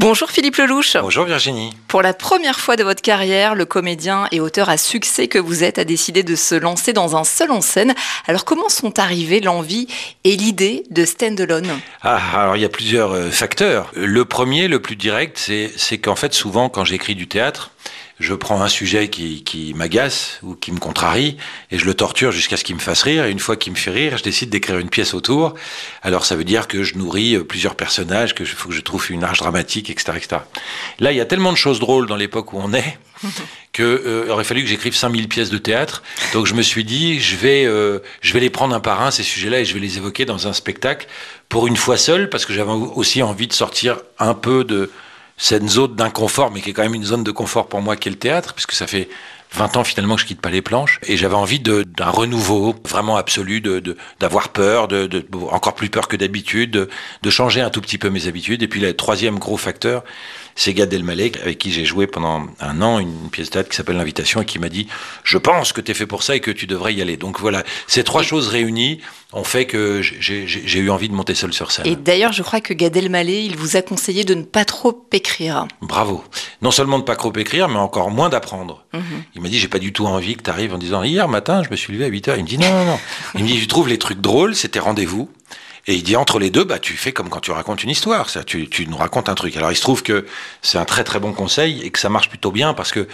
Bonjour Philippe Lelouch. Bonjour Virginie. Pour la première fois de votre carrière, le comédien et auteur à succès que vous êtes a décidé de se lancer dans un seul en scène. Alors comment sont arrivées l'envie et l'idée de Stand Alone Ah, alors il y a plusieurs euh, facteurs. Le premier, le plus direct, c'est qu'en fait souvent quand j'écris du théâtre, je prends un sujet qui, qui m'agace ou qui me contrarie et je le torture jusqu'à ce qu'il me fasse rire. Et une fois qu'il me fait rire, je décide d'écrire une pièce autour. Alors ça veut dire que je nourris euh, plusieurs personnages, que faut que je trouve une arche dramatique, etc., etc. Là, il y a tellement de choses drôles dans l'époque où on est que euh, aurait fallu que j'écrive 5000 pièces de théâtre. Donc je me suis dit, je vais, euh, je vais les prendre un par un ces sujets-là et je vais les évoquer dans un spectacle pour une fois seul parce que j'avais aussi envie de sortir un peu de cette zone d'inconfort, mais qui est quand même une zone de confort pour moi, qui est le théâtre, puisque ça fait 20 ans finalement que je quitte pas les planches et j'avais envie d'un renouveau vraiment absolu, de d'avoir peur, de, de, encore plus peur que d'habitude, de, de, changer un tout petit peu mes habitudes. Et puis le troisième gros facteur, c'est Gad Elmaleh avec qui j'ai joué pendant un an une pièce de théâtre qui s'appelle L'invitation et qui m'a dit je pense que tu es fait pour ça et que tu devrais y aller. Donc voilà, ces trois choses réunies ont fait que j'ai eu envie de monter seul sur scène. Et d'ailleurs, je crois que Gad Elmaleh, il vous a conseillé de ne pas trop écrire. Bravo. Non seulement de ne pas trop écrire, mais encore moins d'apprendre. Mhm. Il m'a dit, j'ai pas du tout envie que tu arrives en disant, hier matin, je me suis levé à 8 heures. Il me dit, non, non, non. Il me dit, tu trouves les trucs drôles, c'était rendez-vous. Et il dit entre les deux, bah tu fais comme quand tu racontes une histoire, ça, tu, tu nous racontes un truc. Alors il se trouve que c'est un très très bon conseil et que ça marche plutôt bien parce que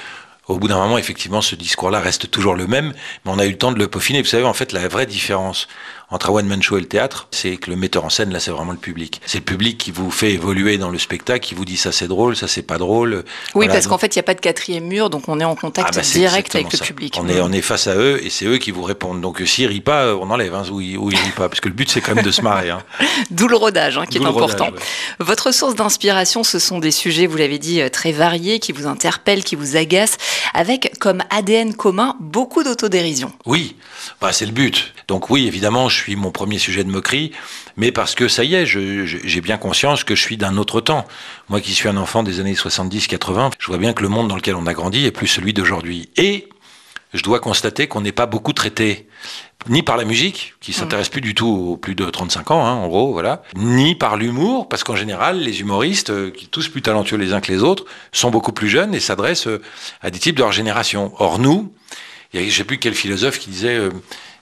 au bout d'un moment, effectivement, ce discours-là reste toujours le même, mais on a eu le temps de le peaufiner. Vous savez, en fait, la vraie différence entre un one-man show et le théâtre, c'est que le metteur en scène, là, c'est vraiment le public. C'est le public qui vous fait évoluer dans le spectacle, qui vous dit ça c'est drôle, ça c'est pas drôle. Oui, parce qu'en fait, il n'y a pas de quatrième mur, donc on est en contact ah, bah, direct avec le public. On est, on est face à eux et c'est eux qui vous répondent. Donc s'ils rient pas, on enlève, hein, ou, ils, rient pas, parce que le but c'est quand même de se marrer. Hein. D'où le rodage, hein, qui est important. Votre source d'inspiration, ce sont des sujets, vous l'avez dit, euh, très variés, qui vous interpellent, qui vous agacent, avec comme ADN commun beaucoup d'autodérision. Oui, bah, c'est le but. Donc oui, évidemment, je suis mon premier sujet de moquerie, mais parce que ça y est, j'ai bien conscience que je suis d'un autre temps. Moi qui suis un enfant des années 70-80, je vois bien que le monde dans lequel on a grandi est plus celui d'aujourd'hui. Et je dois constater qu'on n'est pas beaucoup traité ni par la musique, qui s'intéresse plus du tout aux plus de 35 ans, hein, en gros, voilà, ni par l'humour, parce qu'en général, les humoristes, euh, qui tous plus talentueux les uns que les autres, sont beaucoup plus jeunes et s'adressent euh, à des types de leur génération. Or, nous, je ne sais plus quel philosophe qui disait euh,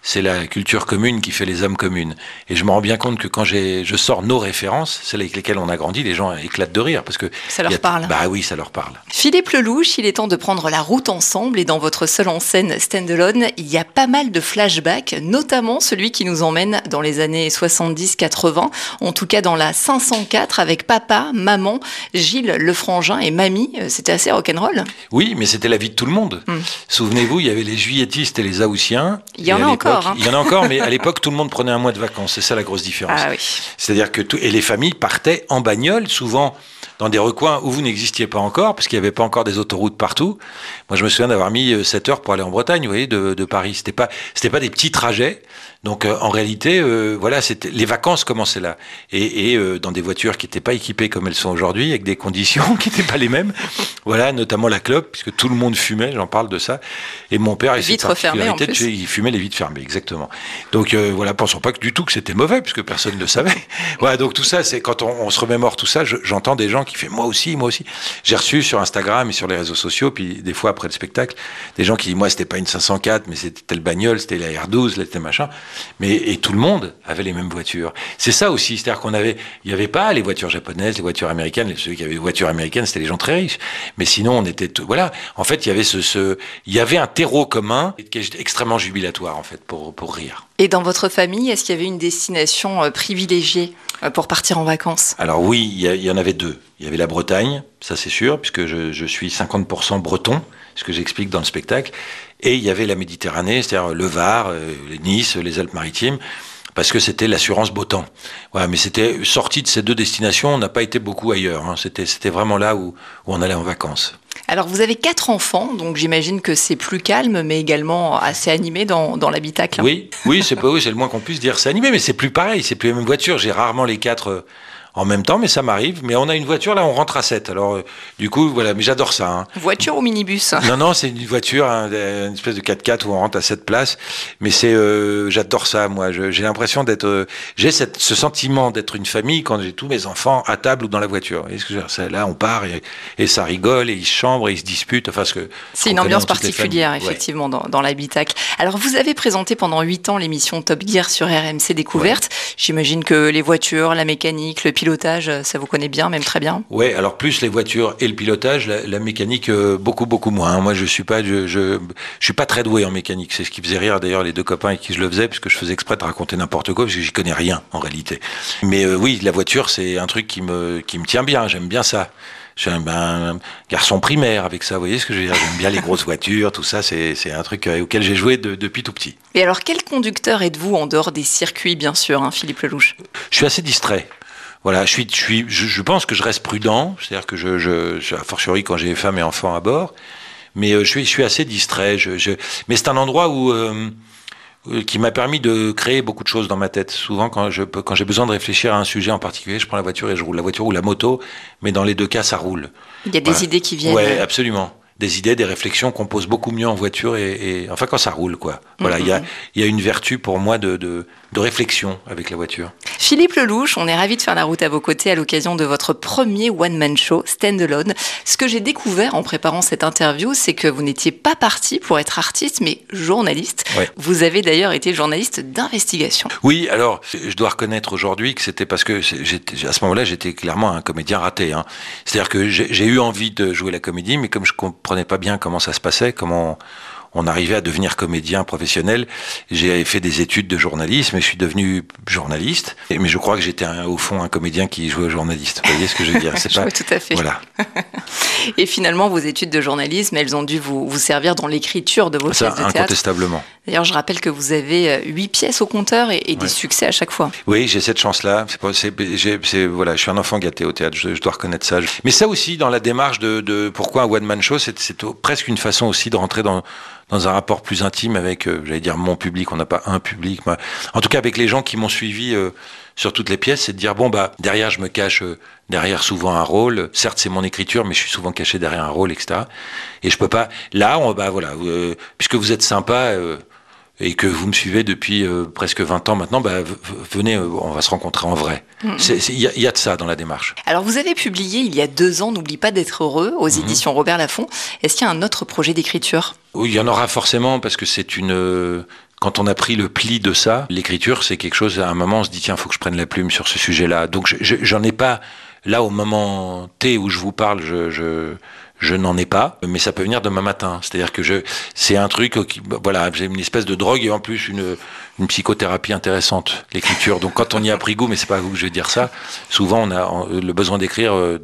c'est la culture commune qui fait les hommes communes. Et je me rends bien compte que quand je sors nos références, celles avec lesquelles on a grandi, les gens éclatent de rire parce que ça leur parle. Bah oui, ça leur parle. Philippe Lelouch, il est temps de prendre la route ensemble et dans votre seul en scène standalone, il y a pas mal de flashbacks, notamment celui qui nous emmène dans les années 70-80, en tout cas dans la 504 avec papa, maman, Gilles Lefrangin et mamie. C'était assez rock'n'roll. Oui, mais c'était la vie de tout le monde. Hmm. Souvenez-vous, il y avait les juilletistes et les aoussiens. Il y en a encore. Hein. Il y en a encore, mais à l'époque, tout le monde prenait un mois de vacances. C'est ça la grosse différence. Ah, oui. C'est-à-dire que tout, et les familles partaient en bagnole, souvent dans des recoins où vous n'existiez pas encore, parce qu'il n'y avait pas encore des autoroutes partout. Moi, je me souviens d'avoir mis 7 euh, heures pour aller en Bretagne, vous voyez, de, de Paris. C'était pas, c'était pas des petits trajets. Donc, euh, en réalité, euh, voilà, c'était les vacances commençaient là, et, et dans des voitures qui n'étaient pas équipées comme elles sont aujourd'hui, avec des conditions qui n'étaient pas les mêmes. Voilà, notamment la clope, puisque tout le monde fumait. J'en parle de ça. Et mon père, vitres fermées, en plus. il fumait les vitres fermées, exactement. Donc, voilà, pensons pas que du tout que c'était mauvais, puisque personne ne le savait. voilà, donc tout ça, c'est quand on, on, se remémore tout ça, j'entends des gens qui font moi aussi, moi aussi. J'ai reçu sur Instagram et sur les réseaux sociaux, puis des fois après le spectacle, des gens qui disent moi c'était pas une 504, mais c'était telle bagnole, c'était la R12, c'était machin. Mais et tout le monde avait les mêmes voitures. C'est ça aussi, c'est-à-dire qu'on avait, il n'y avait pas les voitures japonaises, les voitures américaines. Ceux qui avaient des voitures américaines, c'était les gens très riches. Mais sinon, on était, voilà. En fait, il y avait ce, ce il y avait un terreau commun qui est extrêmement jubilatoire en fait pour pour rire. Et dans votre famille, est-ce qu'il y avait une destination euh, privilégiée euh, pour partir en vacances? Alors oui, il y, en avait deux. Il y avait la Bretagne, ça c'est sûr, puisque je, suis 50% breton, ce que j'explique dans le spectacle. Et il y avait la Méditerranée, c'est-à-dire le Var, euh, les Nice, les Alpes-Maritimes parce que c'était l'assurance beau temps. Ouais, mais c'était sorti de ces deux destinations, on n'a pas été beaucoup ailleurs. Hein. C'était, c'était vraiment là où, où on allait en vacances. Alors vous avez quatre enfants, donc j'imagine que c'est plus calme, mais également assez animé dans, dans l'habitacle. Oui, oui, c'est pas oui, c'est le moins qu'on puisse dire. C'est animé, mais c'est plus pareil, c'est plus la même voiture. J'ai rarement les quatre euh, en même temps, mais ça m'arrive. Mais on a une voiture, là, on rentre à 7. Alors, euh, du coup, voilà, mais j'adore ça. Hein. Voiture ou minibus? Non, non, c'est une voiture, hein, une espèce de 4x4 où on rentre à 7 places. Mais c'est, euh, j'adore ça, moi. J'ai l'impression d'être, euh, j'ai ce sentiment d'être une famille quand j'ai tous mes enfants à table ou dans la voiture. Et ce là, on part et, ça rigole et ils se chambrent et ils se disputent. Enfin, ce que c'est une ambiance particulière, effectivement, dans, dans l'habitacle. Alors, vous avez présenté pendant 8 ans l'émission Top Gear sur RMC Découverte. J'imagine que les voitures, la mécanique, le pilotage, ça vous connaît bien, même très bien Oui, alors plus les voitures et le pilotage, la, mécanique euh, beaucoup beaucoup moins. Moi, je suis pas, je, je, suis pas très doué en mécanique. C'est ce qui faisait rire d'ailleurs les deux copains avec qui je le faisais, puisque je faisais exprès de raconter n'importe quoi, parce que j'y connais rien en réalité. Mais euh, oui, la voiture, c'est un truc qui me qui me tient bien. J'aime bien ça. Je suis un, garçon primaire avec ça, vous voyez ce que je veux dire? J'aime bien les grosses voitures, tout ça, c'est un truc euh, auquel j'ai joué depuis tout petit. Et alors, quel conducteur êtes-vous en dehors des circuits, bien sûr, hein, Philippe Lelouch? Je suis assez distrait. Voilà, je suis, je suis, je, pense que je reste prudent, c'est-à-dire que je, je, a fortiori quand j'ai femmes et enfants à bord, mais euh, je suis, je suis assez distrait. Je, mais c'est un endroit où euh, euh, qui m'a permis de créer beaucoup de choses dans ma tête. Souvent, quand je quand j'ai besoin de réfléchir à un sujet en particulier, je prends la voiture et je roule la voiture ou la moto, mais dans les deux cas, ça roule. Il y a des idées qui viennent. Ouais, absolument des idées, des réflexions qu'on pose beaucoup mieux en voiture et, enfin quand ça roule quoi. Voilà, il y, a, mm-hmm. y, a, une vertu pour moi de, de, de, réflexion avec la voiture. Philippe Lelouch, on est ravi de faire la route à vos côtés à l'occasion de votre premier one man show Standalone. Ce que j'ai découvert en préparant cette interview, c'est que vous n'étiez pas parti pour être artiste, mais journaliste. Vous avez d'ailleurs été journaliste d'investigation. Oui, alors je dois reconnaître aujourd'hui que c'était parce que à ce moment-là j'étais clairement un comédien raté. Hein. C'est-à-dire que j'ai eu envie de jouer la comédie, mais comme je comprenais pas bien comment ça se passait, comment on arrivait à devenir comédien professionnel. J'ai fait des études de journalisme et je suis devenu journaliste. Mais je crois que j'étais au fond un comédien qui jouait au journaliste. Vous voyez ce que je veux dire C'est pas tout à fait. Voilà. et finalement, vos études de journalisme, elles ont dû vous, vous servir dans l'écriture de vos pièces de théâtre. Incontestablement. D'ailleurs, je rappelle que vous avez euh, huit pièces au compteur et, des succès à chaque fois. Oui, j'ai cette chance-là. Voilà, je suis un enfant gâté au théâtre, je, dois reconnaître ça. Mais ça aussi, dans la démarche de, de pourquoi un one-man show, c'est presque une façon aussi de rentrer dans, dans un rapport plus intime avec, euh, j'allais dire, mon public. On n'a pas un public. En tout cas, avec les gens qui m'ont suivi euh, sur toutes les pièces, c'est de dire, bon, bah, derrière, je me cache euh, derrière souvent un rôle. Certes, c'est mon écriture, mais je suis souvent caché derrière un rôle, etc. Et je peux pas. Là, on, bah, voilà, puisque vous êtes sympa et que vous me suivez depuis euh, presque 20 ans maintenant, bah, venez, euh, on va se rencontrer en vrai. Mm. Il y, a de ça dans la démarche. Alors vous avez publié il y a deux ans, N'oublie pas d'être heureux, aux mm-hmm. éditions Robert Laffont. Est-ce qu'il y a un autre projet d'écriture? Oui, il y en aura forcément parce que c'est une... Euh, quand on a pris le pli de ça, l'écriture, c'est quelque chose, à un moment, on se dit, tiens, il faut que je prenne la plume sur ce sujet-là. Donc j'en ai pas, là, au moment T où je vous parle, je, je je n'en ai pas, mais ça peut venir demain matin. C'est-à-dire que je, c'est un truc qui, voilà, j'ai une espèce de drogue et en plus une, une psychothérapie intéressante, l'écriture. Donc quand on y a pris goût, mais c'est pas à vous que je vais dire ça, souvent on a le besoin d'écrire euh,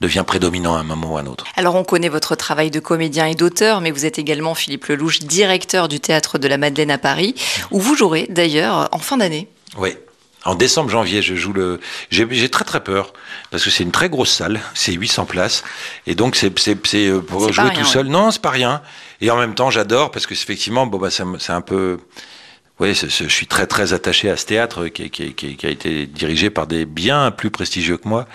devient prédominant à un moment ou à un autre. Alors on connaît votre travail de comédien et d'auteur, mais vous êtes également Philippe Lelouch, directeur du théâtre de la Madeleine à Paris, où vous jouerez d'ailleurs en fin d'année. Oui, en décembre, janvier, je joue le. J'ai très très peur parce que c'est une très grosse salle, c'est 800 places, et donc c'est euh, pour jouer tout seul. Non, c'est pas rien. Et en même temps, j'adore parce que effectivement, bon bah c'est un peu oui, je suis très très attaché à ce théâtre qui, qui, a été dirigé par des bien plus prestigieux que moi.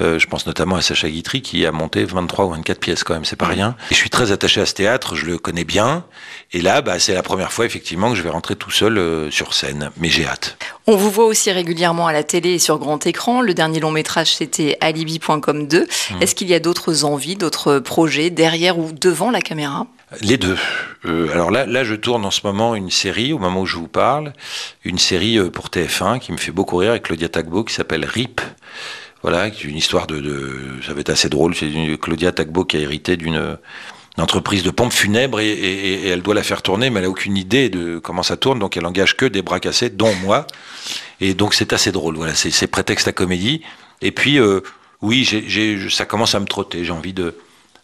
Euh, je pense notamment à Sacha Guitry qui a monté 23 ou 24 pièces quand même, c'est pas rien. Et je suis très attaché à ce théâtre, je le connais bien. Et là, bah, c'est la première fois effectivement que je vais rentrer tout seul euh, sur scène, mais j'ai hâte. On vous voit aussi régulièrement à la télé et sur grand écran. Le dernier long métrage, c'était Alibi.com 2. Mmh. Est-ce qu'il y a d'autres envies, d'autres projets derrière ou devant la caméra? Les deux. Euh, alors là, là, je tourne en ce moment une série, au moment où je vous parle, une série euh, pour TF1 qui me fait beaucoup rire avec Claudia Tagbo qui s'appelle RIP. Voilà, une histoire de, de, ça va être assez drôle. C'est Claudia Tagbo qui a hérité d'une entreprise de pompes funèbres et, elle doit la faire tourner, mais elle a aucune idée de comment ça tourne, donc elle engage que des bras cassés, dont moi. Et donc c'est assez drôle. Voilà, c'est prétexte à comédie. Et puis euh, oui, ça commence à me trotter. J'ai envie de,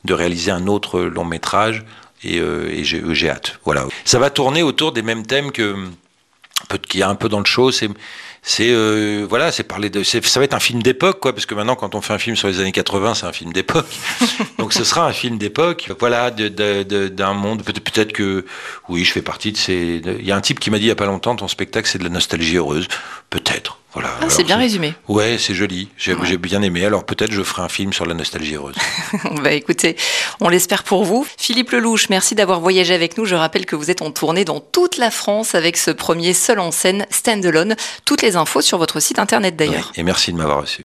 de réaliser un autre long métrage et, euh, et j'ai hâte. Voilà. Ça va tourner autour des mêmes thèmes que qu'il y a un peu dans le show. C'est c'est euh, voilà, c'est parler de, ça va être un film d'époque quoi, parce que maintenant quand on fait un film sur les années 80, c'est un film d'époque. Donc ce sera un film d'époque, voilà, d'un de, de, monde. Peut-être que oui, je fais partie de ces. Il y a un type qui m'a dit il y a pas longtemps, ton spectacle c'est de la nostalgie heureuse. Peut-être. Voilà. Ah, c'est bien résumé. Ouais, c'est joli. J'ai bien aimé. Alors peut-être je ferai un film sur la nostalgie heureuse. bah écoutez, on l'espère pour vous. Philippe Lelouch, merci d'avoir voyagé avec nous. Je rappelle que vous êtes en tournée dans toute la France avec ce premier seul en scène stand-alone. Toutes les infos sur votre site internet d'ailleurs. et merci de m'avoir reçu.